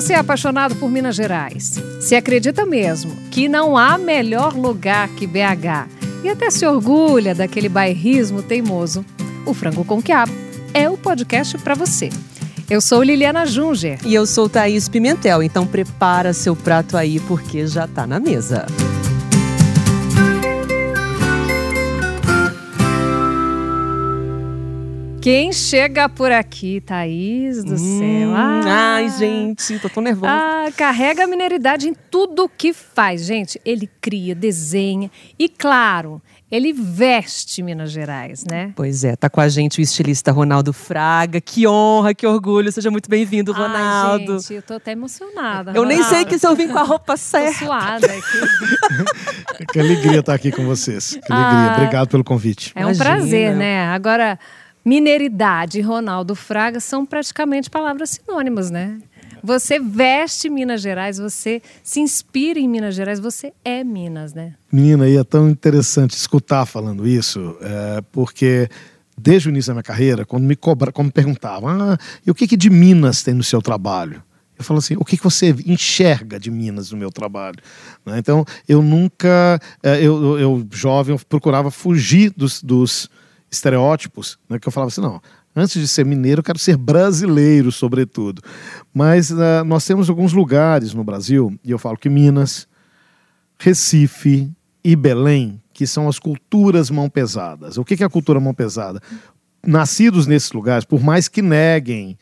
você é apaixonado por Minas Gerais, se acredita mesmo que não há melhor lugar que BH e até se orgulha daquele bairrismo teimoso, o Frango com Quiabo é o podcast para você. Eu sou Liliana Junger. E eu sou Thaís Pimentel, então prepara seu prato aí porque já tá na mesa. Quem chega por aqui, Thaís do hum, céu. Ah, ai, gente, tô tão nervosa. Ah, carrega a mineridade em tudo que faz. Gente, ele cria, desenha e, claro, ele veste Minas Gerais, né? Pois é, tá com a gente o estilista Ronaldo Fraga. Que honra, que orgulho. Seja muito bem-vindo, Ronaldo. Ai, gente, eu tô até emocionada. Eu Ronaldo. nem sei que se eu vim com a roupa certa. Tô suada aqui. que alegria estar aqui com vocês. Que alegria. Ah, Obrigado pelo convite. É um Imagina. prazer, né? Agora, Mineridade e Ronaldo Fraga são praticamente palavras sinônimas, né? Você veste Minas Gerais, você se inspira em Minas Gerais, você é Minas, né? Menina, e é tão interessante escutar falando isso, é, porque desde o início da minha carreira, quando me cobra, quando me perguntavam, ah, e o que, que de Minas tem no seu trabalho? Eu falo assim, o que, que você enxerga de Minas no meu trabalho? Né? Então, eu nunca, é, eu, eu, jovem, eu procurava fugir dos, dos estereótipos, né, que eu falava assim, não, antes de ser mineiro, eu quero ser brasileiro, sobretudo. Mas uh, nós temos alguns lugares no Brasil, e eu falo que Minas, Recife e Belém, que são as culturas mão pesadas. O que é a cultura mão pesada? Nascidos nesses lugares, por mais que neguem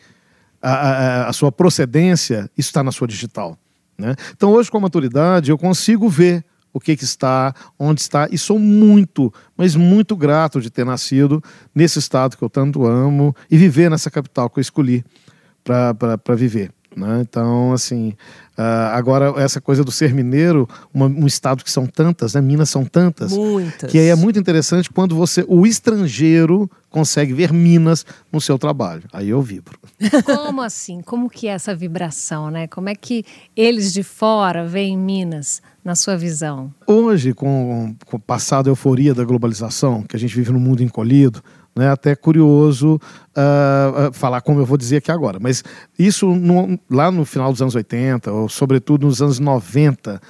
a, a, a sua procedência, isso está na sua digital. Né? Então, hoje, com a maturidade, eu consigo ver o que, que está, onde está, e sou muito, mas muito grato de ter nascido nesse estado que eu tanto amo e viver nessa capital que eu escolhi para viver. Né? Então, assim, uh, agora essa coisa do ser mineiro, uma, um estado que são tantas, né? Minas são tantas. Muitas. Que aí é muito interessante quando você, o estrangeiro, consegue ver Minas no seu trabalho. Aí eu vibro. Como assim? Como que é essa vibração, né? Como é que eles de fora veem Minas na sua visão? Hoje, com, com o passado euforia da globalização, que a gente vive num mundo encolhido, né, até curioso uh, uh, falar como eu vou dizer aqui agora. Mas isso no, lá no final dos anos 80, ou sobretudo nos anos 90,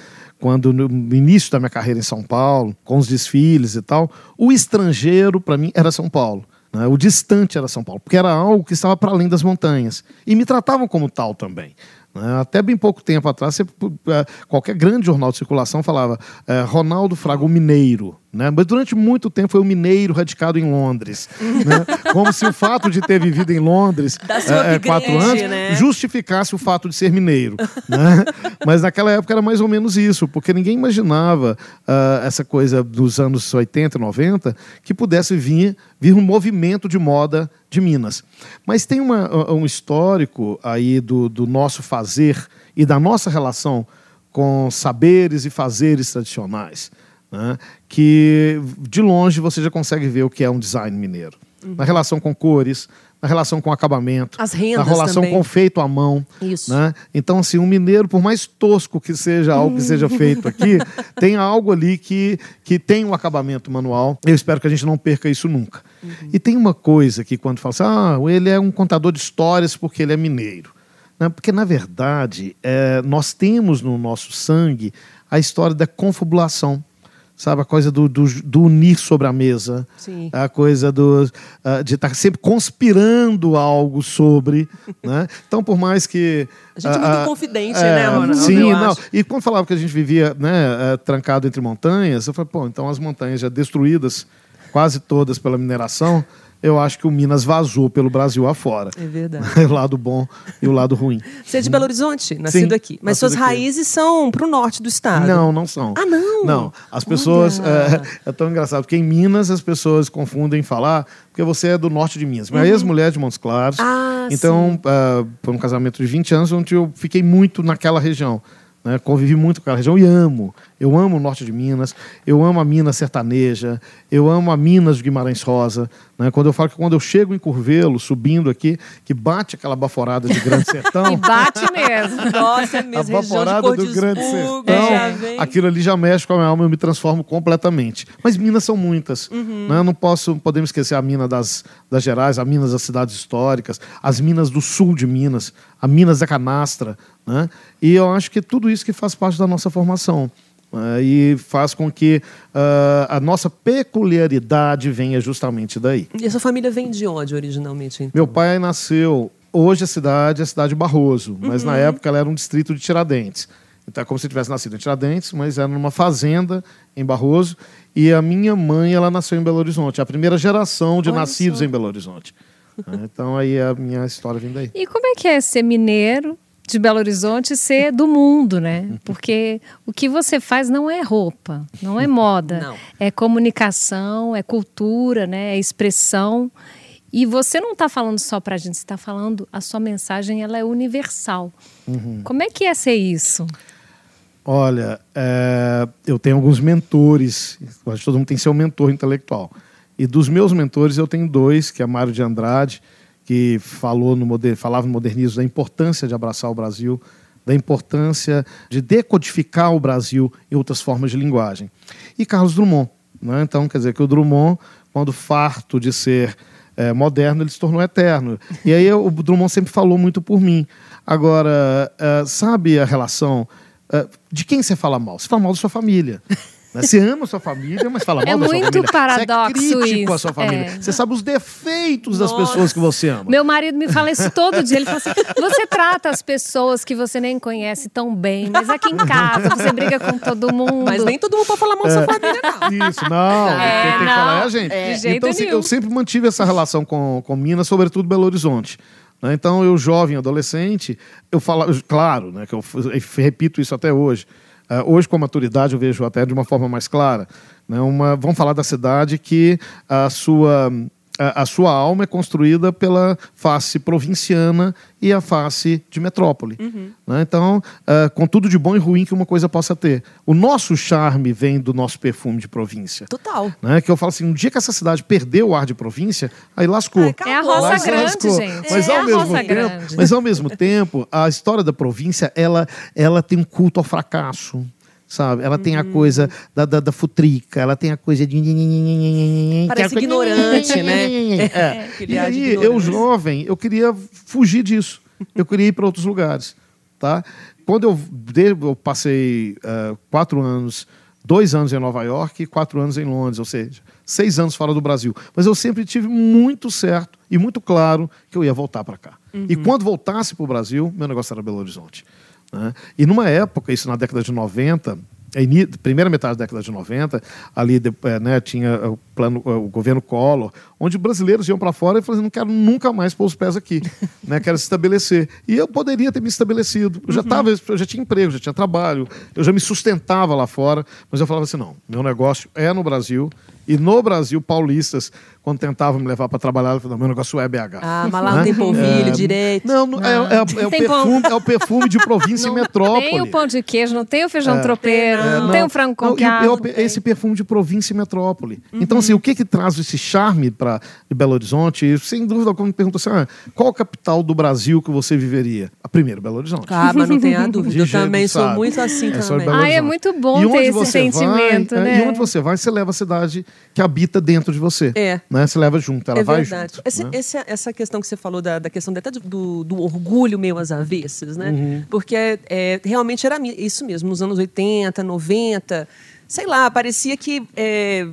quando no início da minha carreira em São Paulo, com os desfiles e tal, o estrangeiro para mim era São Paulo. Né? O distante era São Paulo, porque era algo que estava para além das montanhas. E me tratavam como tal também. Né? Até bem pouco tempo atrás, você, é, qualquer grande jornal de circulação falava é, Ronaldo Fraga, Mineiro. Né? Mas durante muito tempo foi o mineiro radicado em Londres. né? Como se o fato de ter vivido em Londres é, quatro anos né? justificasse o fato de ser mineiro. né? Mas naquela época era mais ou menos isso, porque ninguém imaginava uh, essa coisa dos anos 80, 90, que pudesse vir, vir um movimento de moda de Minas. Mas tem uma, um histórico aí do, do nosso fazer e da nossa relação com saberes e fazeres tradicionais né? que de longe você já consegue ver o que é um design mineiro. Uhum. Na relação com cores, na relação com acabamento, As rendas na relação também. com feito à mão. Isso. Né? Então, assim, um mineiro, por mais tosco que seja algo que seja feito aqui, tem algo ali que, que tem um acabamento manual. Eu espero que a gente não perca isso nunca. Uhum. E tem uma coisa que quando fala assim, ah, ele é um contador de histórias porque ele é mineiro. Né? Porque, na verdade, é, nós temos no nosso sangue a história da confabulação sabe? A coisa do, do, do, unir sobre a mesa. Sim. A coisa do, uh, de estar sempre conspirando algo sobre. né? Então, por mais que. A gente uh, é muito uh, confidente, né, Ronaldo? Sim, não. E quando falava que a gente vivia né, trancado entre montanhas, eu falei, pô, então as montanhas já destruídas, quase todas pela mineração eu acho que o Minas vazou pelo Brasil afora. É verdade. o lado bom e o lado ruim. Você é de Belo Horizonte, nascido Sim, aqui. Mas suas aqui. raízes são para o norte do estado. Não, não são. Ah, não? Não. As pessoas. É, é, tão engraçado, porque em Minas as pessoas confundem falar, porque você é do norte de Minas. Minha uhum. ex-mulher é de Montes Claros. Ah, então, uh, foi um casamento de 20 anos, onde eu fiquei muito naquela região. Né? Convivi muito com aquela região e amo. Eu amo o norte de Minas, eu amo a Minas sertaneja, eu amo a Minas de Guimarães Rosa. Né? Quando eu falo que quando eu chego em Curvelo, subindo aqui, que bate aquela baforada de Grande Sertão. e bate mesmo. Nossa, é mesmo. A baforada do Grande Sertão, é. aquilo ali já mexe com a minha alma, eu me transformo completamente. Mas Minas são muitas. Uhum. Né? Não posso, podemos esquecer a Minas das, das Gerais, a Minas das cidades históricas, as Minas do sul de Minas, a Minas da Canastra. Né? E eu acho que tudo isso que faz parte da nossa formação. Uh, e faz com que uh, a nossa peculiaridade venha justamente daí. E a sua família vem de onde originalmente? Então? Meu pai nasceu. Hoje a cidade é a cidade de Barroso, uhum. mas na uhum. época ela era um distrito de Tiradentes. Então é como se tivesse nascido em Tiradentes, mas era numa fazenda em Barroso. E a minha mãe ela nasceu em Belo Horizonte, a primeira geração de Olha nascidos só. em Belo Horizonte. então aí a minha história vem daí. E como é que é ser mineiro de Belo Horizonte ser do mundo, né? Porque o que você faz não é roupa, não é moda, não. é comunicação, é cultura, né? É expressão. E você não está falando só para a gente, você está falando a sua mensagem, ela é universal. Uhum. Como é que é ser isso? Olha, é, eu tenho alguns mentores. Acho que todo mundo tem seu mentor intelectual. E dos meus mentores eu tenho dois, que é Mário de Andrade que falou no falava no modernismo da importância de abraçar o Brasil, da importância de decodificar o Brasil em outras formas de linguagem. E Carlos Drummond. Né? Então, quer dizer que o Drummond, quando farto de ser é, moderno, ele se tornou eterno. E aí o Drummond sempre falou muito por mim. Agora, é, sabe a relação é, de quem você fala mal? Você fala mal da sua família. Né? Você ama a sua família, mas fala é mal é da sua família. É muito paradoxo Você é crítico isso. à sua família. É. Você sabe os defeitos Nossa. das pessoas que você ama. Meu marido me fala isso todo dia. Ele fala assim: você trata as pessoas que você nem conhece tão bem, mas aqui em casa você briga com todo mundo. Mas nem todo mundo pode falar mal da sua é. família, não. Isso, não. É, quem tem que falar é a gente. É. De jeito então, assim, eu sempre mantive essa relação com, com Minas, sobretudo Belo Horizonte. Né? Então, eu, jovem, adolescente, eu falo, claro, né, que eu repito isso até hoje. Uh, hoje, com a maturidade, eu vejo até de uma forma mais clara. Né? Uma, vamos falar da cidade que a sua a, sua alma é construída pela face provinciana e a face de metrópole. Uhum. Né? Então, uh, com tudo de bom e ruim que uma coisa possa ter. O nosso charme vem do nosso perfume de província. Total. Né? Que eu falo assim, um dia que essa cidade perdeu o ar de província, aí lascou. Ai, é a roça grande, lascou. gente. Mas, é ao mesmo tempo, grande. mas ao mesmo tempo, a história da província, ela, ela tem um culto ao fracasso sabe? Ela uhum. tem a uhum. coisa da, da, da, futrica, ela tem a coisa de. Parece que ignorante, né? É. E aí, eu jovem, eu queria fugir disso. Eu queria ir para outros lugares, tá? Quando eu, eu passei uh, quatro anos, dois anos em Nova York e quatro anos em Londres, ou seja, seis anos fora do Brasil. Mas eu sempre tive muito certo e muito claro que eu ia voltar para cá. Uhum. E quando voltasse para o Brasil, meu negócio era Belo Horizonte. Né? E numa época, isso na década de 90, primeira metade da década de 90, ali eh, né, tinha plano, o governo Collor, onde brasileiros iam para fora e falavam, não quero nunca mais pôr os pés aqui, né, quero se estabelecer. E eu poderia ter me estabelecido. Eu já, uhum. tava, eu já tinha emprego, já tinha trabalho, eu já me sustentava lá fora, mas eu falava assim, não, meu negócio é no Brasil, e no Brasil, paulistas, quando tentavam me levar para trabalhar, eu falei, meu negócio é BH. Ah, mas lá não né? tem polvilho é, direito. Não, não, é, é, é, o perfume, é o perfume de província não e metrópole. Tem o pão de queijo, não tem o feijão é, tropeiro, não, não, tem o frango com não, Esse perfume de província e metrópole. Uhum. Então, assim, o que que traz esse charme para Belo Horizonte? Sem dúvida, quando me pergunta assim, ah, qual a capital do Brasil que você viveria? A primeira, Belo Horizonte. Ah, mas não tenha dúvida. eu também sou muito assim é também. Ah, é muito bom ter esse sentimento, vai, né? E onde você vai, você leva a cidade que habita dentro de você. É. Né? Você leva junto, ela é vai verdade. junto. Esse, né? esse, essa questão que você falou da, da questão até do, do, orgulho meio às avessas, né? Uhum. Porque é, é, realmente era isso mesmo, nos anos 80, 90, sei lá, parecia que é,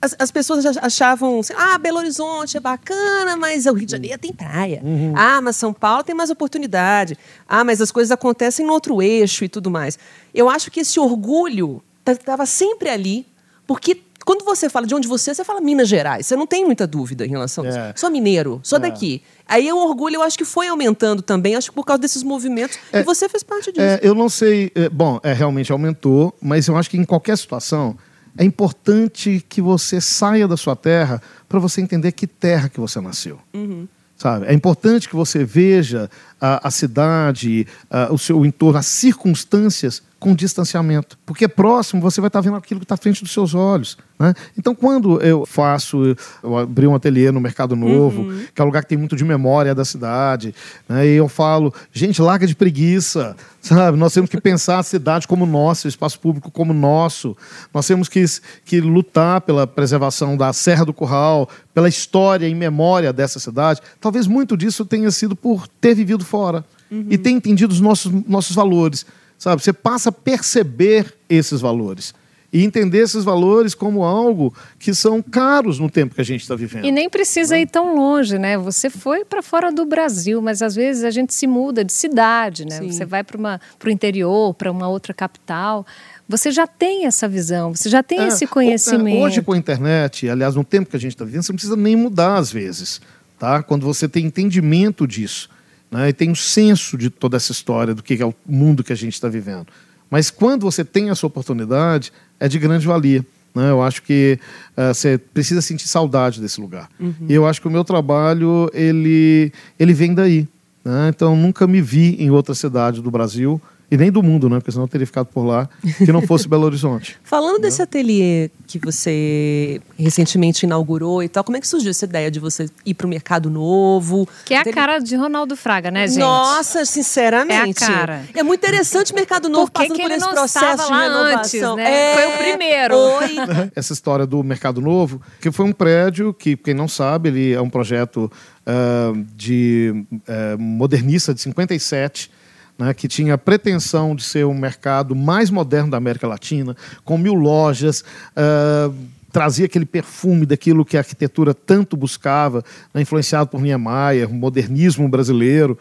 as, as, pessoas achavam, assim, ah, Belo Horizonte é bacana, mas o Rio de Janeiro tem praia. Uhum. Ah, mas São Paulo tem mais oportunidade. Ah, mas as coisas acontecem no outro eixo e tudo mais. Eu acho que esse orgulho estava sempre ali, porque quando você fala de onde você é, você fala Minas Gerais. Você não tem muita dúvida em relação a isso. É. Sou mineiro, sou é. daqui. Aí o orgulho, eu acho que foi aumentando também, acho que por causa desses movimentos. É, e você fez parte disso. É, eu não sei. Bom, é, realmente aumentou, mas eu acho que em qualquer situação é importante que você saia da sua terra para você entender que terra que você nasceu. Uhum. Sabe? É importante que você veja a, a cidade, a, o seu entorno, as circunstâncias com distanciamento. Porque próximo você vai estar vendo aquilo que está à frente dos seus olhos. Né? Então, quando eu faço, eu abri um ateliê no Mercado Novo, uhum. que é um lugar que tem muito de memória da cidade, né? e eu falo, gente, larga de preguiça, sabe? Nós temos que pensar a cidade como nossa, o espaço público como nosso. Nós temos que, que lutar pela preservação da Serra do Curral, pela história e memória dessa cidade. Talvez muito disso tenha sido por ter vivido fora uhum. e ter entendido os nossos, nossos valores. Sabe? Você passa a perceber esses valores e entender esses valores como algo que são caros no tempo que a gente está vivendo. E nem precisa né? ir tão longe, né? Você foi para fora do Brasil, mas às vezes a gente se muda de cidade, né? Sim. Você vai para o interior, para uma outra capital. Você já tem essa visão, você já tem é, esse conhecimento. Hoje com a internet, aliás, no tempo que a gente está vivendo, você não precisa nem mudar às vezes, tá? Quando você tem entendimento disso né, e tem um senso de toda essa história do que é o mundo que a gente está vivendo. Mas quando você tem essa oportunidade, é de grande valia. Né? Eu acho que uh, você precisa sentir saudade desse lugar. Uhum. E eu acho que o meu trabalho ele, ele vem daí. Né? Então, nunca me vi em outra cidade do Brasil e nem do mundo, né? Porque senão eu teria ficado por lá, que não fosse Belo Horizonte. Falando desse ateliê que você recentemente inaugurou e tal, como é que surgiu essa ideia de você ir para o mercado novo? Que é a cara de Ronaldo Fraga, né, gente? Nossa, sinceramente. É a cara. É muito interessante o mercado novo por que passando que por esse processo de renovação. Antes, né? É... Foi o primeiro. Oi. essa história do mercado novo, que foi um prédio que, quem não sabe, ele é um projeto uh, de uh, modernista de 57 né, que tinha a pretensão de ser o mercado mais moderno da América Latina, com mil lojas, uh, trazia aquele perfume daquilo que a arquitetura tanto buscava, né, influenciado por Niemeyer, o modernismo brasileiro.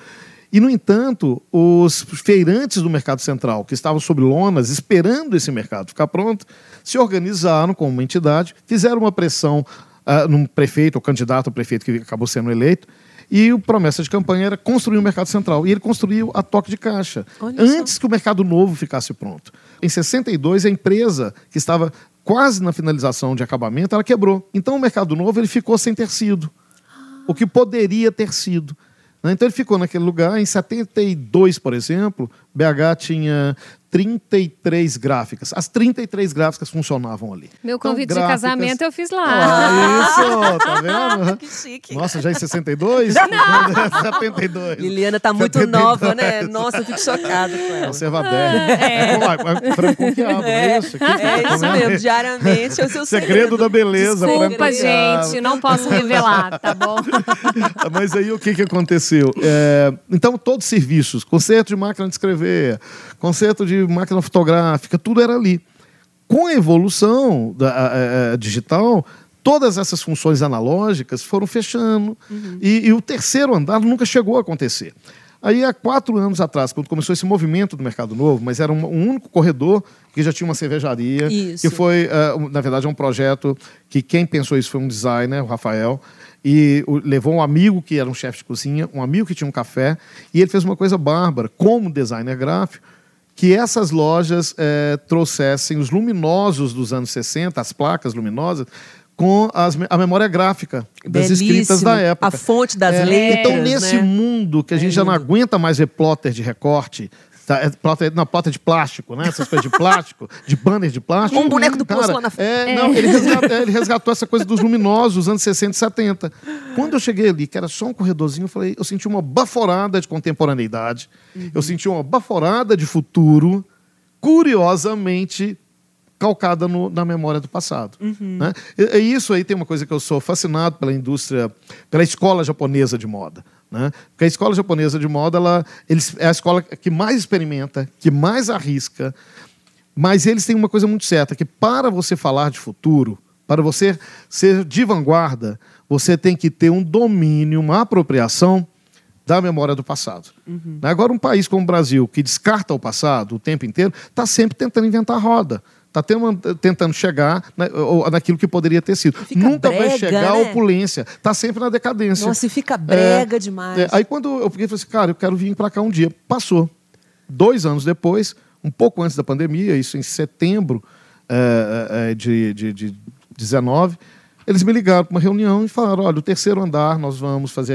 E, no entanto, os feirantes do mercado central, que estavam sob lonas, esperando esse mercado ficar pronto, se organizaram como uma entidade, fizeram uma pressão uh, prefeito, ou candidato a prefeito que acabou sendo eleito, e o promessa de campanha era construir o um mercado central. E ele construiu a toque de caixa, Olha antes só. que o mercado novo ficasse pronto. Em 62, a empresa que estava quase na finalização de acabamento, ela quebrou. Então o mercado novo ele ficou sem ter sido. O que poderia ter sido. Né? Então ele ficou naquele lugar. Em 72, por exemplo, BH tinha 33 gráficas. As 33 gráficas funcionavam ali. Meu então, convite então, gráficas... de casamento eu fiz lá. Ah, isso, tá vendo? que chique. Nossa, já em 62? Não. 72. Liliana tá muito 72. nova, né? Nossa, eu fico chocada com ela. Conserva bem. É. Franco quiabo, é. é isso? é isso mesmo, diariamente é o seu segredo. Segredo da beleza. Desculpa, gente, não posso revelar, tá bom? Mas aí o que, que aconteceu? É, então, todos os serviços, conserto de máquina de escrever, conserto de máquina fotográfica, tudo era ali. Com a evolução da, a, a, digital, todas essas funções analógicas foram fechando. Uhum. E, e, o terceiro andar nunca chegou a acontecer. Aí, há quatro anos atrás, quando começou esse movimento do Mercado Novo, mas era um, um único corredor que já tinha uma cervejaria, isso. que foi, uh, na verdade, é um projeto que quem pensou isso foi um designer, o Rafael, e levou um amigo que era um chefe de cozinha, um amigo que tinha um café, e ele fez uma coisa bárbara, como designer gráfico, que essas lojas é, trouxessem os luminosos dos anos 60, as placas luminosas, com as, a memória gráfica das Belíssimo. escritas da época. A fonte das é, letras. Então, nesse né? mundo que a gente é já não aguenta mais ver plotter de recorte, Tá, é plota, não, plota de plástico, né? Essas coisas de plástico, de banner de plástico. Um boneco do poço lá na frente. É, é. Não, ele resgatou, ele resgatou, essa coisa dos luminosos, anos 60 e 70. Quando eu cheguei ali, que era só um corredorzinho, eu falei, eu senti uma baforada de contemporaneidade, uhum. eu senti uma baforada de futuro, curiosamente calcada no, na memória do passado. Uhum. Né? E, e, isso aí tem uma coisa que eu sou fascinado pela indústria, pela escola japonesa de moda. Né? Porque a escola japonesa de moda ela, eles, é a escola que mais experimenta, que mais arrisca, mas eles têm uma coisa muito certa, que para você falar de futuro, para você ser de vanguarda, você tem que ter um domínio, uma apropriação da memória do passado. Uhum. Agora, um país como o Brasil, que descarta o passado o tempo inteiro, está sempre tentando inventar roda está tentando chegar na, naquilo que poderia ter sido. Nunca brega, vai chegar né? à opulência. Está sempre na decadência. Nossa, e fica brega é, demais. É, aí quando eu fiquei, falei assim, cara, eu quero vir para cá um dia. Passou. Dois anos depois, um pouco antes da pandemia, isso em setembro é, é, é de, de, de 19, eles me ligaram para uma reunião e falaram, olha, o terceiro andar nós vamos fazer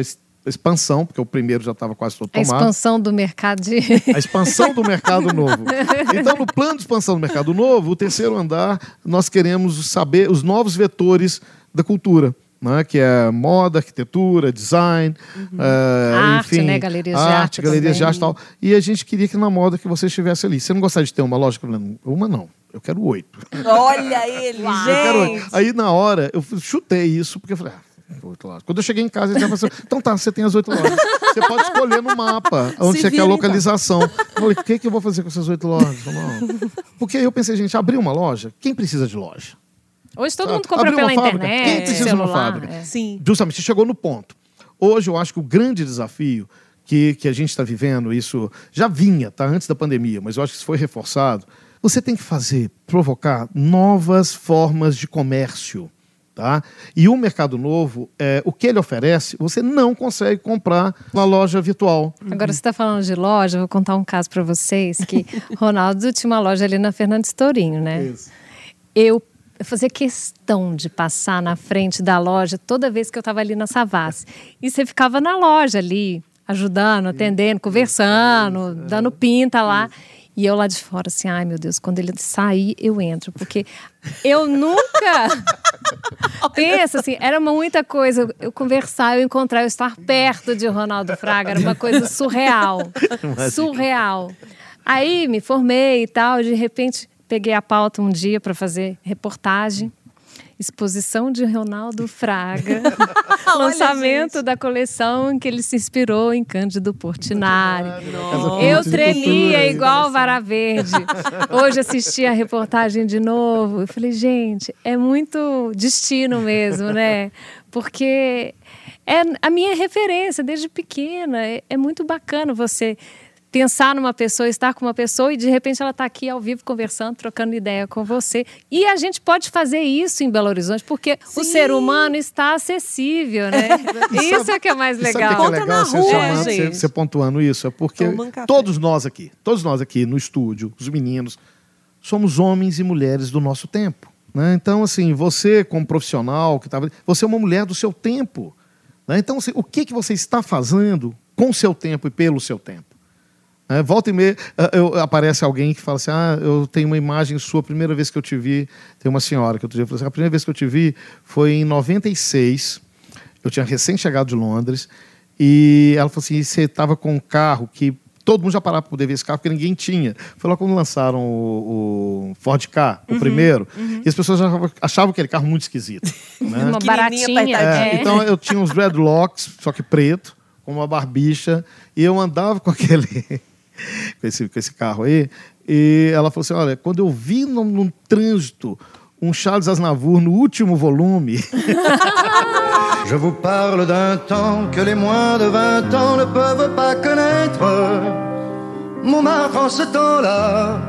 expansão, porque o primeiro já estava quase todo A tomado. expansão do mercado de. A expansão do mercado novo. Então, no plano de expansão do mercado novo, o terceiro andar, nós queremos saber os novos vetores da cultura. Né, que é moda, arquitetura, design, eh, Arte, enfim, né, galerias de arte, arte galerias de também. arte e tal. E a gente queria que na moda que você estivesse ali. Você não gostaria de ter uma loja? Eu falei, Uma não, eu quero oito. Olha ele, Uau. Eu quero oito. gente. Aí na hora eu chutei isso, porque eu falei, ah, oito lojas. Quando eu cheguei em casa, ele já falou assim, então tá, você tem as oito lojas. Você pode escolher no mapa onde Se você quer a então. localização. Eu falei, o que, que eu vou fazer com essas oito lojas? Não. Porque aí eu pensei, gente, abrir uma loja, quem precisa de loja? Hoje todo Ah, mundo compra pela fábrica. internet. Quem precisa de uma celular, fábrica? é. Sim. Justamente, você chegou no ponto. Hoje eu acho que o grande desafio que, que a gente está vivendo, isso já vinha, tá? Antes da pandemia, mas eu acho que isso foi reforçado. Você tem que fazer, provocar novas formas de comércio. Tá? E o Mercado Novo, é, o que ele oferece, você não consegue comprar na loja virtual. Agora, você está falando de loja, vou contar um caso para vocês, que Ronaldo tinha uma loja ali na Fernandes Tourinho, né? Eu eu fazia questão de passar na frente da loja toda vez que eu estava ali na Savassi. E você ficava na loja ali, ajudando, atendendo, conversando, dando pinta lá. E eu lá de fora, assim, ai meu Deus, quando ele sair, eu entro. Porque eu nunca. Pensa assim, era muita coisa. Eu conversar, eu encontrar, eu estar perto de Ronaldo Fraga, era uma coisa surreal. surreal. Aí me formei e tal, de repente peguei a pauta um dia para fazer reportagem. Exposição de Ronaldo Fraga. lançamento gente. da coleção em que ele se inspirou em Cândido Portinari. Eu de tremia igual Vara Verde. Hoje assisti a reportagem de novo. Eu falei, gente, é muito destino mesmo, né? Porque é a minha referência desde pequena. É, é muito bacana você pensar numa pessoa, estar com uma pessoa e de repente ela está aqui ao vivo conversando, trocando ideia com você. E a gente pode fazer isso em Belo Horizonte, porque o Sim. ser humano está acessível, né? isso é que é mais E sabe o legal. que é legal na você, rua, chamando, você, gente. você pontuando isso? É porque todos nós aqui, todos nós aqui no estúdio, os meninos, somos homens e mulheres do nosso tempo. Né? Então, assim, você como profissional, que tava, você é uma mulher do seu tempo. né? Então, assim, o que, que você está fazendo com o seu tempo e pelo seu tempo? É, volta e meia, ah, eu- aparece alguém que fala assim: Ah, eu tenho uma imagem sua, a primeira vez que eu te vi. Tem uma senhora que outro dia falou assim: a primeira vez que eu te vi foi em 96. Eu tinha recém chegado de Londres. E ela falou assim: você estava com um carro que todo mundo já parava para poder ver esse carro, porque ninguém tinha. Foi lá quando lançaram o, o Ford K, o primeiro, e as pessoas achavam, achavam aquele carro muito esquisito. né? Uma baratinha. apertadinha. é. Então eu tinha uns dreadlocks, só que preto, com uma barbicha, e eu andava com aquele com esse, com esse carro aí, e ela falou assim: olha, quando eu vi no, no trânsito um Charles Aznavour no último volume, Je vous parle d'un temps que les moins de 20 ans ne peuvent pas connaître. Montmartre en ce temps-là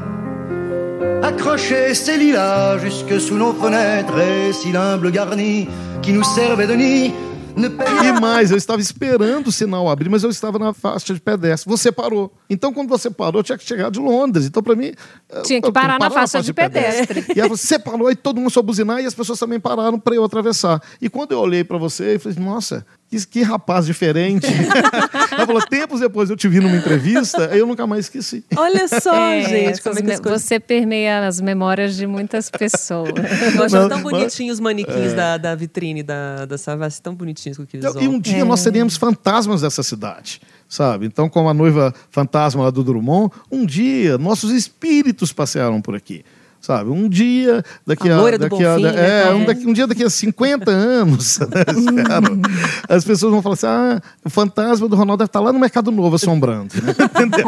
accrochait ses lilas jusque sous nos fenêtres et si l'humble garni qui nous servait de nid e mais, eu estava esperando o sinal abrir, mas eu estava na faixa de pedestre. Você parou. Então, quando você parou, eu tinha que chegar de Londres. Então, para mim. eu- Tinha que parar na faixa de pedestre. E ela falou: você parou, e todo mundo soube buzinar, e as pessoas também pararam para eu atravessar. E quando eu olhei para você, eu falei: nossa, que, que rapaz diferente. ela falou: tempos depois eu te vi numa entrevista, eu nunca mais esqueci. Olha só, É, gente, como é que as coisas... Você permeia as memórias de muitas pessoas. Eu acho Não, tão mas- bonitinhos os manequins da, da vitrine da, da Savassi, tão bonitinhos com aqueles E um dia nós seríamos fantasmas dessa cidade, sabe? Então, como a noiva fantasma lá do Drummond, um dia nossos espíritos passearam por aqui. Sabe, um dia daqui A a. loira do daqui a Bonfim, né, é, cara? um, daqui- um dia daqui a 50 anos, né, espero, as pessoas vão falar assim: ah, o fantasma do Ronaldo deve estar lá no Mercado Novo assombrando. Entendeu?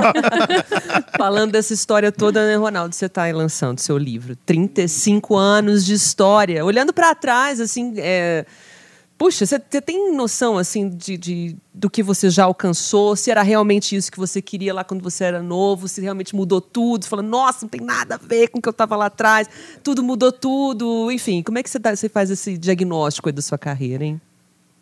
Falando dessa história toda, né, Ronaldo? Você está lançando seu livro. 35 anos de história. Olhando para trás, assim. É... Puxa, você tem noção, assim, de, de- do que você já alcançou? Se era realmente isso que você queria lá quando você era novo? Se realmente mudou tudo? Você fala, nossa, não tem nada a ver com o que eu estava lá atrás. Tudo mudou tudo. Enfim, como é que você, dá- você faz esse diagnóstico aí da sua carreira, hein?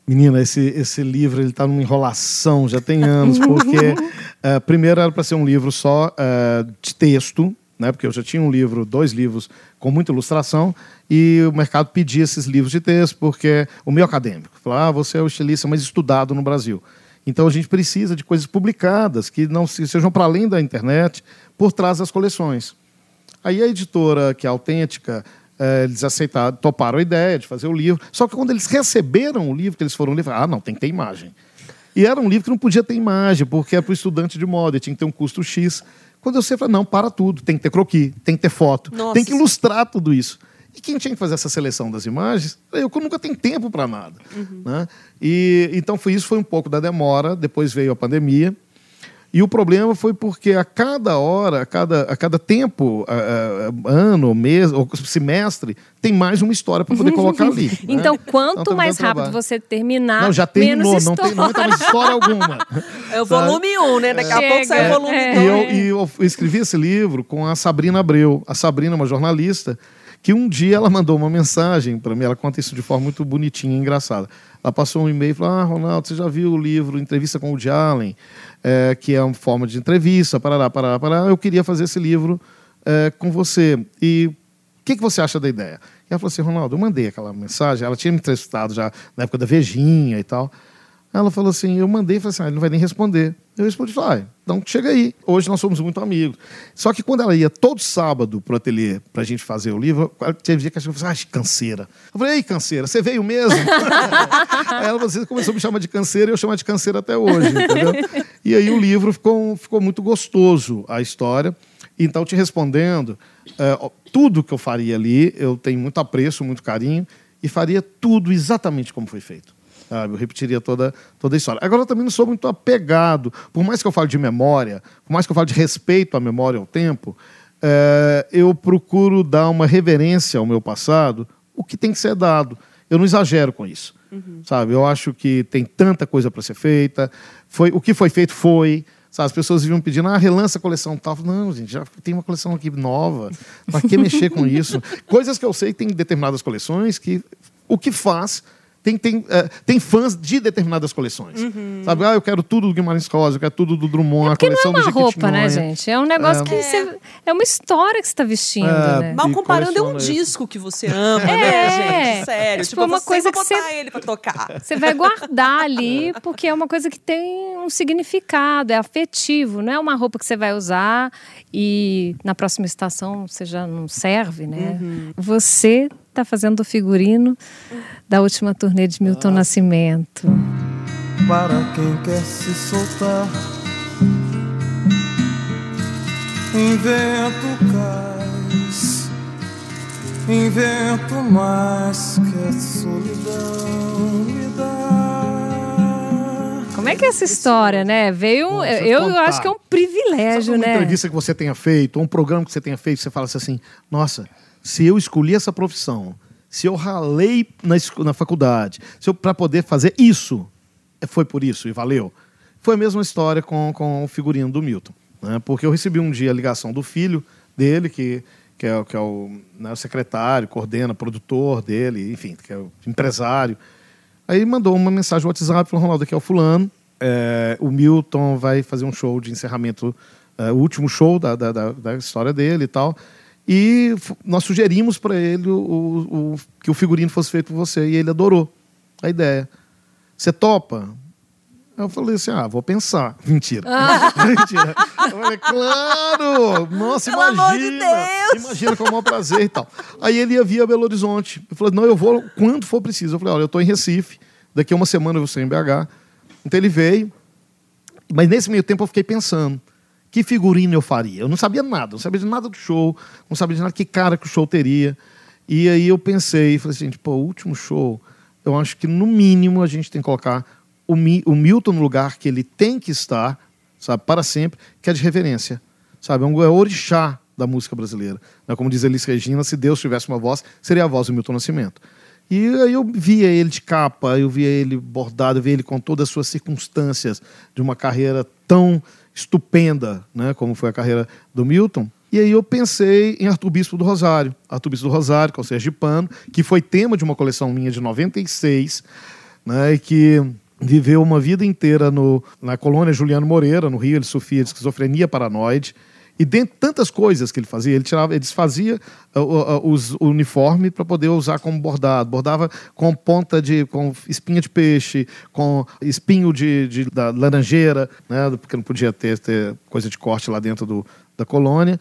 Menina, esse, esse livro ele está numa enrolação já tem anos, porque eh, primeiro era para ser um livro só eh, de texto, né? Porque eu já tinha um livro, dois livros com muita ilustração, e o mercado pedia esses livros de texto, porque o meu acadêmico falou: ah, você é o estilista mais estudado no Brasil. Então a gente precisa de coisas publicadas que não sejam para além da internet, por trás das coleções. Aí a editora, que é autêntica, é, eles aceitaram, toparam a ideia de fazer o livro. Só que quando eles receberam o livro, que eles foram ler, ah, não, tem que ter imagem. E era um livro que não podia ter imagem, porque era para o estudante de moda, tinha que ter um custo X. Quando eu sei, não, para tudo, tem que ter croquis, tem que ter foto, Nossa. tem que ilustrar tudo isso. E quem tinha que fazer essa seleção das imagens, eu que nunca tenho tempo para nada. Uhum. Né? E, então foi isso foi um pouco da demora, depois veio a pandemia. E o problema foi porque a cada hora, a cada, a cada tempo, a, a, ano, mês ou semestre, tem mais uma história para poder colocar ali. Né? então, quanto então, mais rápido você terminar, não, já terminou, não tem, não tem mais história alguma. É o volume 1, um, né? Daqui Chega. a pouco sai o volume 2. É. E, eu, e eu escrevi esse livro com a Sabrina Abreu. A Sabrina é uma jornalista que um dia ela mandou uma mensagem para mim, ela conta isso de forma muito bonitinha e engraçada. Ela passou um e-mail e falou: Ah, Ronaldo, você já viu o livro Entrevista com o Woody Allen, é, que é uma forma de entrevista, parará, parará, parará. Eu queria fazer esse livro é, com você. E o que, que você acha da ideia? E ela falou assim: Ronaldo, eu mandei aquela mensagem, ela tinha me entrevistado já na época da Vejinha e tal. Ela falou assim, eu mandei, falei assim, ah, ele não vai nem responder. Eu respondi, ah, então chega aí. Hoje nós somos muito amigos. Só que quando ela ia todo sábado pro ateliê pra gente fazer o livro, teve dia que ela falou assim, ah, canseira. Eu falei, ei, canseira, você veio mesmo? aí ela você começou a me chamar de canseira e eu chamo de canseira até hoje, entendeu? E aí o livro ficou, ficou muito gostoso, a história. Então, te respondendo, é, tudo que eu faria ali, eu tenho muito apreço, muito carinho, e faria tudo exatamente como foi feito. Sabe? Eu repetiria toda, toda a história. Agora, eu também não sou muito apegado. Por mais que eu fale de memória, por mais que eu fale de respeito à memória ao tempo, é, eu procuro dar uma reverência ao meu passado, o que tem que ser dado. Eu não exagero com isso. Uhum. Sabe? Eu acho que tem tanta coisa para ser feita. Foi, o que foi feito foi. Sabe, as pessoas iam pedindo, ah, relança a coleção tal. Não, gente, já tem uma coleção aqui nova. Para que mexer com isso? Coisas que eu sei que tem determinadas coleções que o que faz tem, tem, uh, tem fãs de determinadas coleções. Uhum. Sabe? Ah, eu quero tudo do Guimarães Rosa, eu quero tudo do Drummond, é a coleção não é uma roupa, né, gente? É um negócio é, que você, é uma história que você está vestindo, é, né? Mal comparando, é um disco que você ama, né, é, gente? Sério. Tipo, uma coisa que você ele para tocar. Você vai guardar ali, porque é uma coisa que tem um significado, é afetivo, não é uma roupa que você vai usar e na próxima estação você já não serve, né? Uhum. Você está fazendo o figurino da última turnê de Milton ah. Nascimento. Para quem quer se soltar, invento cais, invento mais que a solidão me dá. Como é que é essa história, né? Veio. Bom, eu, eu acho que é um privilégio, Sabe uma né? Uma entrevista que você tenha feito, um programa que você tenha feito, você fala assim: nossa, se eu escolhi essa profissão, se eu ralei na, na faculdade, para poder fazer isso, é, foi por isso e valeu. Foi a mesma história com, com o figurino do Milton. Né? Porque eu recebi um dia a ligação do filho dele, que, que é, que é o, né, o secretário, coordena, produtor dele, enfim, que é o empresário. Aí mandou uma mensagem no WhatsApp, falou, Ronaldo, aqui é o fulano, é, o Milton vai fazer um show de encerramento, é, o último show da, da, da, da história dele e tal. E nós sugerimos para ele o, o, que o figurino fosse feito por você. E ele adorou a ideia. Você topa? Eu falei assim: ah, vou pensar. Mentira. Ah. Mentira. Eu falei, claro! Nossa, Pelo imagina! De imagina com o maior prazer e tal. Aí ele ia via Belo Horizonte. Eu falei: não, eu vou quando for preciso. Eu falei: olha, eu estou em Recife, daqui a uma semana eu vou ser em BH. Então ele veio. Mas nesse meio tempo eu fiquei pensando que figurino eu faria. Eu não sabia nada, não sabia de nada do show, não sabia de nada que cara que o show teria. E aí eu pensei, falei assim, tipo, o último show, eu acho que no mínimo a gente tem que colocar o, o Milton no lugar que ele tem que estar, sabe, para sempre, que é de reverência. Sabe, é um é orixá da música brasileira. Né? Como diz Elis Regina, se Deus tivesse uma voz, seria a voz do Milton Nascimento. E aí eu via ele de capa, eu via ele bordado, eu via ele com todas as suas circunstâncias de uma carreira tão estupenda, né, como foi a carreira do Milton. E aí eu pensei em Arthur Bispo do Rosário. Arthur Bispo do Rosário, é o sergipano, que foi tema de uma coleção minha de 96, né, e que viveu uma vida inteira no, na colônia Juliano Moreira, no Rio, ele sofria de esquizofrenia paranoide. E dentre tantas coisas que ele fazia, ele tirava, ele desfazia uh, uh, os, o uniforme para poder usar como bordado. Bordava com ponta de. com espinha de peixe, com espinho de, de da laranjeira, né? Porque não podia ter, ter coisa de corte lá dentro do, da colônia.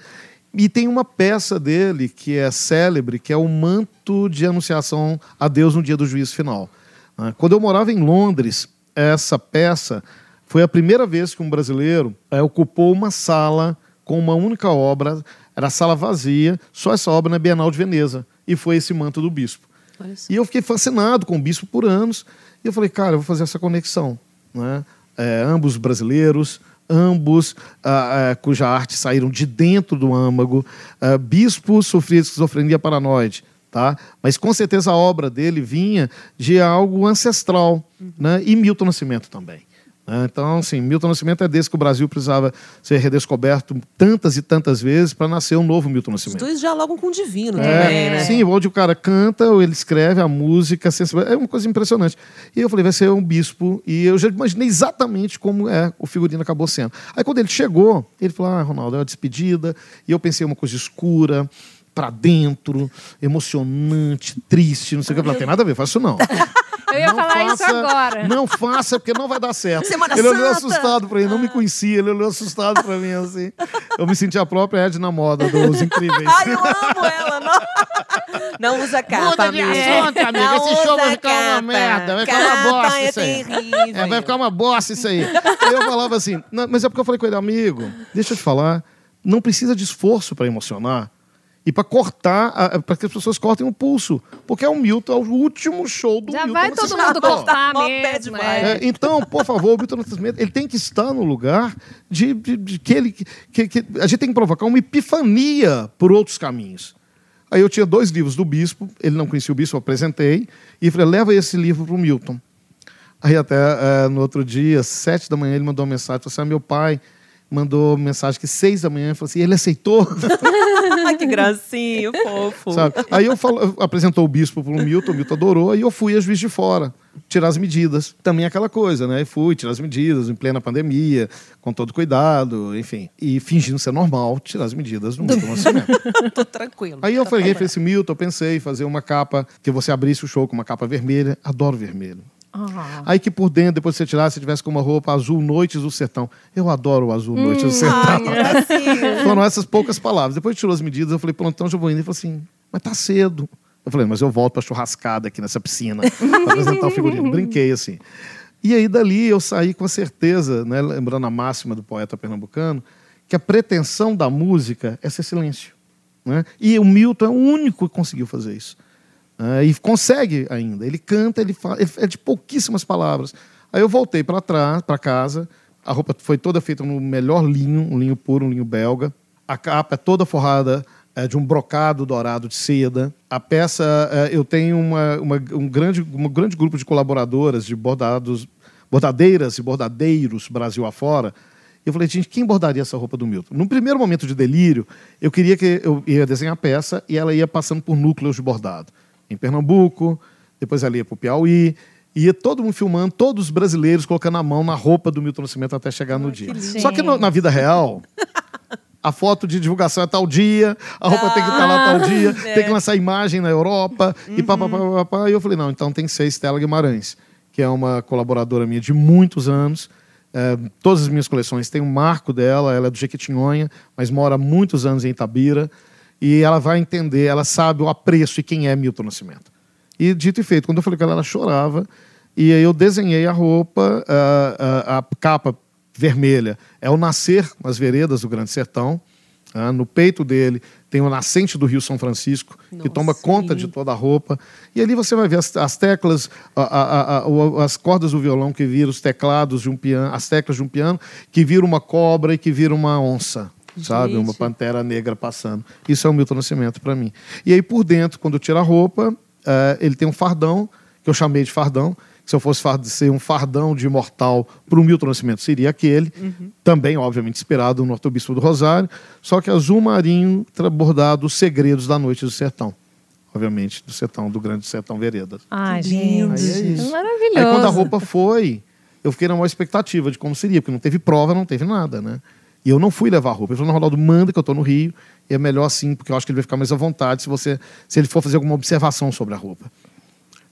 E tem uma peça dele que é célebre, que é o manto de anunciação a Deus no dia do juízo final. Né? Quando eu morava em Londres, essa peça foi a primeira vez que um brasileiro é, ocupou uma sala com uma única obra, era a sala vazia, só essa obra na Bienal de Veneza, e foi esse manto do bispo. E eu fiquei fascinado com o bispo por anos, e eu falei, cara, eu vou fazer essa conexão. Né? É, ambos brasileiros, ambos ah, ah, cuja arte saíram de dentro do âmago, ah, bispo sofria esquizofrenia paranoide, tá? Mas com certeza a obra dele vinha de algo ancestral, uhum. né? E Milton Nascimento também. Né? Então, assim, Milton Nascimento é desse que o Brasil precisava ser redescoberto tantas e tantas vezes para nascer um novo Milton Nascimento. Os dois dialogam com o divino é, também, né? Sim, onde o cara canta, ou ele escreve a música, é uma coisa impressionante. E eu falei, vai ser um bispo, e eu já imaginei exatamente como é o figurino acabou sendo. Aí quando ele chegou, ele falou, ah, Ronaldo, é uma despedida, e eu pensei uma coisa escura, para dentro, emocionante, triste, não sei o que. Eu falei, tem nada a ver, faço não. Eu ia não falar faça, isso agora. Não faça, porque não vai dar certo. Semana ele Santa. olhou assustado para mim, não me conhecia, ele olhou assustado para mim, assim. Eu me senti a própria Edna Moda dos Incríveis. Ai, eu amo ela, não. Não usa capa, Muda de assunto, amiga. Não Esse show vai ficar capa. uma merda. Vai ficar uma bosta é isso aí. É, vai ficar uma bosta isso aí. Aí eu falava assim, mas é porque eu falei com ele, amigo, deixa eu te falar, não precisa de esforço para emocionar e para cortar, para que as pessoas cortem o pulso. Porque é o Milton, é o último show do Já Milton. Já vai todo mundo cortar mesmo. É. É, então, por favor, o Milton Nascimento, ele tem que estar no lugar de, de, de que ele. Que, que, a gente tem que provocar uma epifania por outros caminhos. Aí eu tinha dois livros do bispo, ele não conhecia o bispo, eu apresentei, e falei, leva esse livro para o Milton. Aí até é, no outro dia, sete da manhã, ele mandou uma mensagem, falou assim, ah, meu pai mandou mensagem que seis da manhã, falou assim, ele aceitou? que gracinho, fofo. Sabe? Aí eu, falo, apresentou o bispo para o Milton, o Milton adorou, e eu fui a juiz de fora tirar as medidas. Também aquela coisa, né? E fui tirar as medidas em plena pandemia, com todo cuidado, enfim. E fingindo ser normal, tirar as medidas no Milton Nascimento. Tô tranquilo. Aí eu falei, falei assim, Milton, eu pensei em fazer uma capa, que você abrisse o show com uma capa vermelha. Adoro vermelho. Uhum. Aí que por dentro, depois você tirasse, você tivesse com uma roupa azul Noites do Sertão. Eu adoro o azul Noites hum, do Sertão. Ai, Foram essas poucas palavras. Depois tirou as medidas, eu falei, pronto, então já vou indo. Ele falou assim, mas tá cedo. Eu falei, mas eu volto pra churrascada aqui nessa piscina pra apresentar o figurino. Brinquei assim. E aí dali eu saí com a certeza, né, lembrando a máxima do poeta pernambucano, que a pretensão da música é ser silêncio. Né? E o Milton é o único que conseguiu fazer isso. Uh, e consegue ainda. Ele canta, ele fala, é de pouquíssimas palavras. Aí eu voltei para trás, para casa. A roupa foi toda feita no melhor linho, um linho puro, um linho belga. A capa é toda forrada é, de um brocado dourado de seda. A peça, é, eu tenho uma, uma, um, grande, grande grupo de colaboradoras, de bordados, bordadeiras e bordadeiros Brasil afora. Eu falei, gente, quem bordaria essa roupa do Milton? No primeiro momento de delírio, eu queria que eu ia desenhar a peça e ela ia passando por núcleos de bordado em Pernambuco, depois ali ia para o Piauí. Ia todo mundo filmando, todos os brasileiros colocando a mão na roupa do Milton Nascimento até chegar no dia. Que Só que no, na vida real, a foto de divulgação é tal dia, a roupa ah, tem que estar lá tal dia, é. tem que lançar imagem na Europa, uhum. e pá, pá, pá, pá, E eu falei, não, então tem que ser Estela Guimarães, que é uma colaboradora minha de muitos anos. É, todas as minhas coleções têm um marco dela, ela é do Jequitinhonha, mas mora há muitos anos em Itabira e ela vai entender, ela sabe o apreço e quem é Milton Nascimento. E dito e feito, quando eu falei com ela, ela chorava, e aí eu desenhei a roupa, a, a, a capa vermelha é o nascer nas veredas do Grande Sertão. Ah, no peito dele tem o nascente do Rio São Francisco, Nossa, que toma conta de toda a roupa. E ali você vai ver as, as teclas, a, a, as cordas do violão que viram os teclados de um piano, as teclas de um piano, que viram uma cobra e que viram uma onça sabe? Uma pantera negra passando. Isso é o Milton Nascimento para mim. E aí por dentro, quando tira a roupa, uh, ele tem um fardão, que eu chamei de fardão. Se eu fosse ser um fardão de imortal para o Milton Nascimento, seria aquele. Uhum. Também, obviamente, inspirado no Arcebispo do Rosário. Só que azul marinho, bordado os segredos da noite do sertão obviamente, do sertão, do grande sertão Veredas. Ah, gente. Aí é. Maravilhoso. Aí quando a roupa foi, eu fiquei na maior expectativa de como seria, porque não teve prova, não teve nada, né? E eu não fui levar a roupa. Ele falou, não, Ronaldo, manda que eu estou no Rio. E é melhor assim, porque eu acho que ele vai ficar mais à vontade se você se ele for fazer alguma observação sobre a roupa.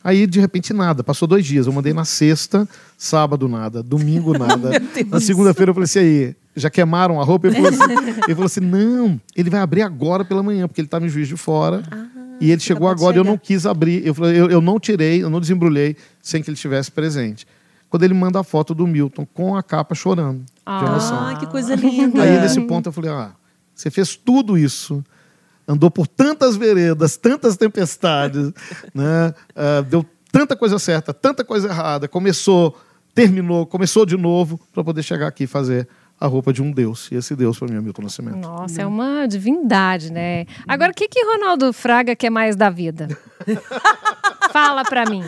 Aí, de repente, nada. Passou dois dias. Eu mandei na sexta, sábado nada, domingo nada. na segunda-feira eu falei assim, aí, já queimaram a roupa? Ele falou, assim, ele falou assim, não, ele vai abrir agora pela manhã, porque ele estava em Juiz de Fora. Ah, e ele chegou agora e eu não quis abrir. Eu, falei, eu, eu não tirei, eu não desembrulhei sem que ele estivesse presente. Quando ele manda a foto do Milton com a capa chorando. Ah, que coisa linda. Aí, nesse ponto, eu falei: ah, você fez tudo isso, andou por tantas veredas, tantas tempestades, né? ah, deu tanta coisa certa, tanta coisa errada, começou, terminou, começou de novo, para poder chegar aqui e fazer a roupa de um Deus. E esse Deus, para mim, é Milton Nascimento. Nossa, é uma divindade, né? Agora, o que que Ronaldo Fraga quer mais da vida? Fala pra mim.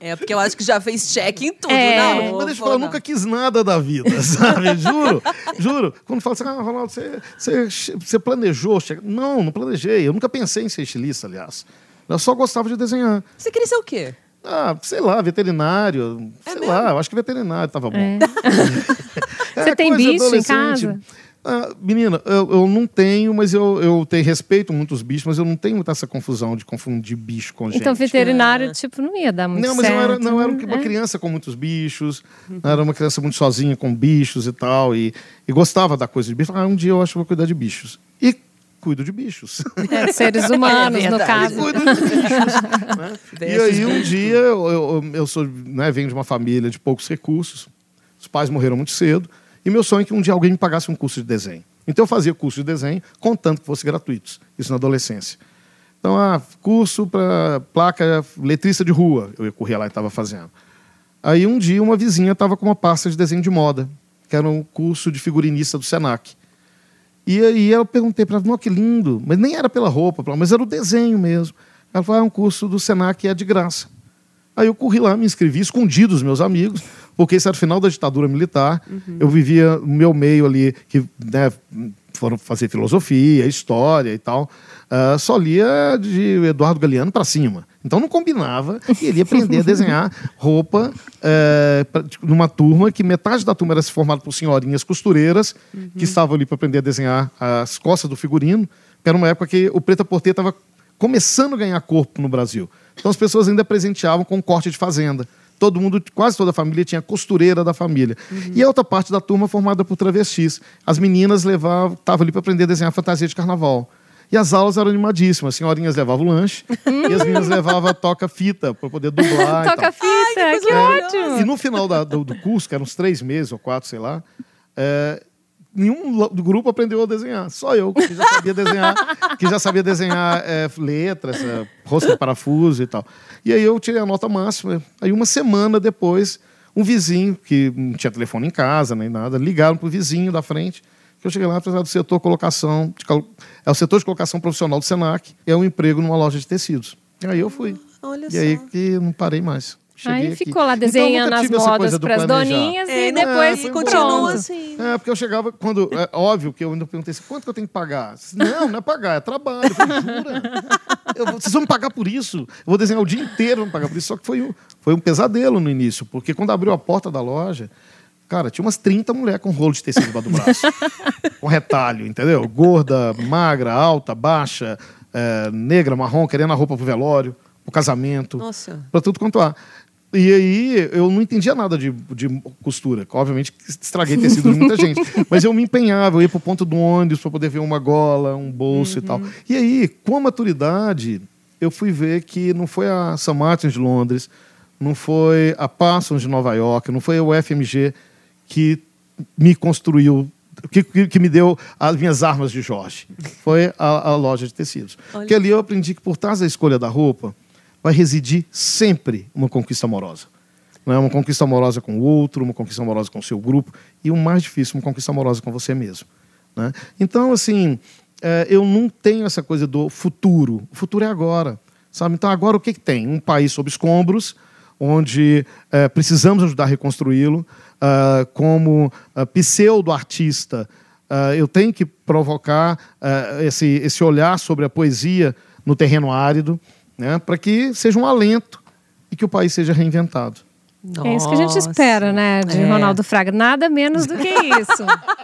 É, porque eu acho que já fez check em tudo, É. não. Mas deixa eu falar, eu nunca quis nada da vida, sabe? Juro, juro. Quando fala assim, ah, Ronaldo, você, você, você planejou? chegar-" Não, não planejei. Eu nunca pensei em ser estilista, aliás. Eu só gostava de desenhar. Você queria ser o quê? Ah, sei lá, veterinário. É sei mesmo? lá, eu acho que veterinário tava bom. É. É, Você tem bicho em casa? Ah, menina, eu, eu não tenho, mas eu, eu tenho respeito muito os bichos, mas eu não tenho muita essa confusão de confundir bicho com gente. Então, veterinário, tipo, não ia dar muito Não, mas certo. eu era, não, eu era né? uma criança com muitos bichos, era uma criança muito sozinha com bichos e tal, e, e gostava da coisa de bicho. Ah, um dia eu acho que vou cuidar de bichos. Cuido de bichos. É, seres humanos, É no caso. cuido de bichos. né? E aí um dia eu, eu, eu sou, né, venho de uma família de poucos recursos, os pais morreram muito cedo, e meu sonho é que um dia alguém me pagasse um curso de desenho. Então eu fazia curso de desenho, contanto que fosse gratuitos, isso na adolescência. Então, ah, curso para placa letrista de rua, eu corria lá e estava fazendo. Aí um dia uma vizinha estava com uma pasta de desenho de moda, que era um curso de figurinista do Senac. E aí eu perguntei para ela, não, que lindo, mas nem era pela roupa, mas era o desenho mesmo. Ela falou, ah, é um curso do Senac e é de graça. Aí eu corri lá, me inscrevi, escondido dos meus amigos, porque isso era o final da ditadura militar. Eu vivia no meu meio ali, que né, foram fazer filosofia, história e tal. Ah, só lia de Eduardo Galeano para cima. Então não combinava e ele ia aprender a desenhar roupa eh, pra- numa turma que metade da turma era formada por senhorinhas costureiras que estavam ali para aprender a desenhar as costas do figurino. Era uma época que o Preta Porter estava começando a ganhar corpo no Brasil. Então as pessoas ainda presenteavam com corte de fazenda. Todo mundo, quase toda a família tinha costureira da família. E a outra parte da turma formada por travestis. As meninas levavam, estavam ali para aprender a desenhar fantasia de carnaval. E as aulas eram animadíssimas. As senhorinhas levavam lanche e as meninas levavam toca-fita para poder dublar. tal. Toca fita, Ai, que que, coisa ótimo. E no final da- do, do curso, que eram uns três meses ou quatro, sei lá, é, nenhum do grupo aprendeu a desenhar. Só eu, que já sabia desenhar, que já sabia desenhar é, letras, é, rosca de parafuso e tal. E aí eu tirei a nota máxima. Aí uma semana depois, um vizinho, que não tinha telefone em casa nem nada, ligaram pro vizinho da frente. Que eu cheguei lá, apesar do setor colocação, de cal- é o setor de colocação profissional do Senac, é um emprego numa loja de tecidos. E aí eu fui. Olha E só. aí que não parei mais. Cheguei Aí aqui. ficou lá Então, desenhando nunca as modas pras planejar. doninhas É, e não, depois continua pronto. assim. É, porque eu chegava quando. É óbvio que eu ainda perguntei assim: quanto que eu tenho que pagar? Não, não é pagar, é trabalho. Eu falei, jura? Eu vocês vão me pagar por isso? Eu vou desenhar o dia inteiro, vão me pagar por isso. Só que foi um, foi um pesadelo no início, porque quando abriu a porta da loja, cara, tinha umas 30 mulheres com rolo de tecido debaixo do braço. com retalho, entendeu? Gorda, magra, alta, baixa, é, negra, marrom, querendo a roupa pro velório, pro casamento Nossa. para tudo quanto há. E aí eu não entendia nada de, de costura. Obviamente estraguei tecido de muita gente. Mas eu me empenhava, eu ia pro ponto do ônibus para poder ver uma gola, um bolso e tal. E aí, com a maturidade, eu fui ver que não foi a St. Martins de Londres, não foi a Parsons de Nova York, não foi o FMG que me construiu, que, que, que me deu as minhas armas de Jorge. Foi a, a loja de tecidos. Porque ali eu aprendi que por trás da escolha da roupa, vai residir sempre uma conquista amorosa. Não é uma conquista amorosa com o outro, uma conquista amorosa com o seu grupo e o mais difícil, uma conquista amorosa com você mesmo. né? Então, assim, eh, eu não tenho essa coisa do futuro. O futuro é agora, sabe? Então, agora o que, que tem? Um país sob escombros, onde eh, precisamos ajudar a reconstruí-lo. Ah, como ah, pseudo-artista, ah, eu tenho que provocar esse, esse olhar sobre a poesia no terreno árido, né, para que seja um alento e que o país seja reinventado. É isso que a gente Nossa. espera, né, de É. Ronaldo Fraga. Nada menos do que isso.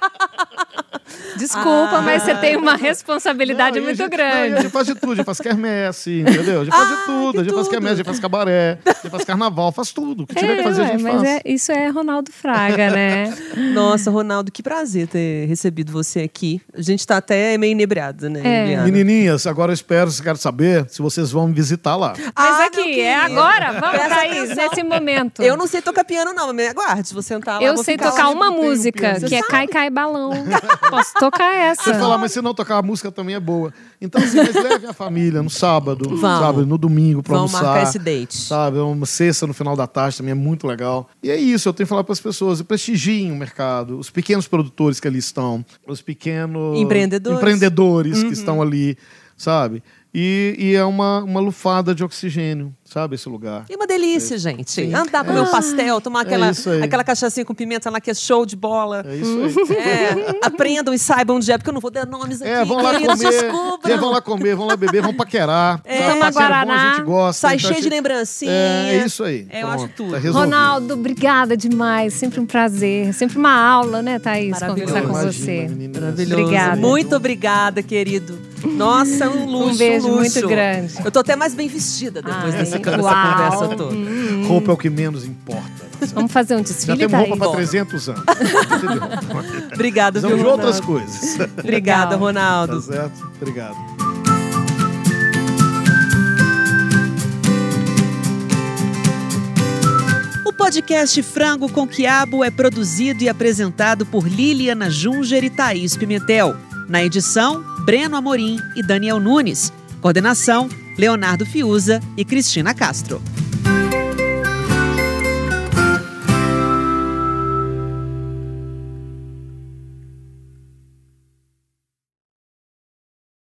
Desculpa, mas você tem uma responsabilidade Não, a muito gente- não, a grande. gente faz de tudo, a gente faz quermesse, entendeu? A gente faz de tudo, a gente faz quermesse, a gente faz cabaré, a gente faz carnaval, faz tudo. O que tiver que fazer, a ué, gente mas faz. é- isso é Ronaldo Fraga, né? Nossa, Ronaldo, que prazer ter recebido você aqui. A gente tá até meio inebriado, né, É. Menininhas, agora eu espero, quero saber se vocês vão me visitar lá. Mas Ah, aqui, é agora. Vamos, Presta Thaís, atenção. nesse momento. Eu não sei tocar piano, não, mas me aguarde. Se você sentar lá, Eu vou sei ficar tocar uma um música, que é Cai Cai Balão. Posso tocar essa. Você falar, mas se não tocar a música também é boa. Então, assim, mas leve a família no sábado, Vamos. sabe? No domingo pra Vamos almoçar. marcar esse date. Sabe? É Uma sexta no final da tarde também é muito legal. E é isso, eu tenho que falar para as pessoas, prestigiem o mercado, os pequenos produtores que ali estão, os pequenos Empreendedores. empreendedores Uhum. que estão ali, sabe? E, e é uma, uma lufada de oxigênio, sabe? Esse lugar. E uma delícia, gente. Sim. Andar, comer um pastel, tomar aquela, isso aí. aquela cachaçinha com pimenta lá que é show de bola. É isso aí. É, aprendam e saibam onde é, porque eu não vou dar nomes aqui. É, vão lá comer, descubram. é, vão lá comer, vão lá beber, vão paquerar. É. sabe? Tomar Parceiro bom, Guaraná, a gente gosta. Sai então cheio de lembrancinha. É, isso aí. É, eu acho Pronto, tudo. tá. Ronaldo, obrigada demais. Sempre um prazer. Sempre uma aula, né, Thaís? Conversar com Imagina, você. Maravilhoso. Obrigada. Muito obrigada, querido. Nossa, um luxo. Um beijo luxo. muito grande. Eu tô até mais bem vestida depois Ai, dessa, dessa uau. conversa toda. Roupa é o que menos importa. Vamos fazer um Já desfile, temos roupa para 300 anos. Entendeu? Obrigada, viu, de outras Ronaldo? coisas. Obrigada, Legal. Tá Ronaldo. certo? Obrigado. O podcast Frango com Quiabo é produzido e apresentado por Liliana Junger e Thaís Pimentel. Na edição, Breno Amorim e Daniel Nunes. Coordenação, Leonardo Fiuza e Cristina Castro.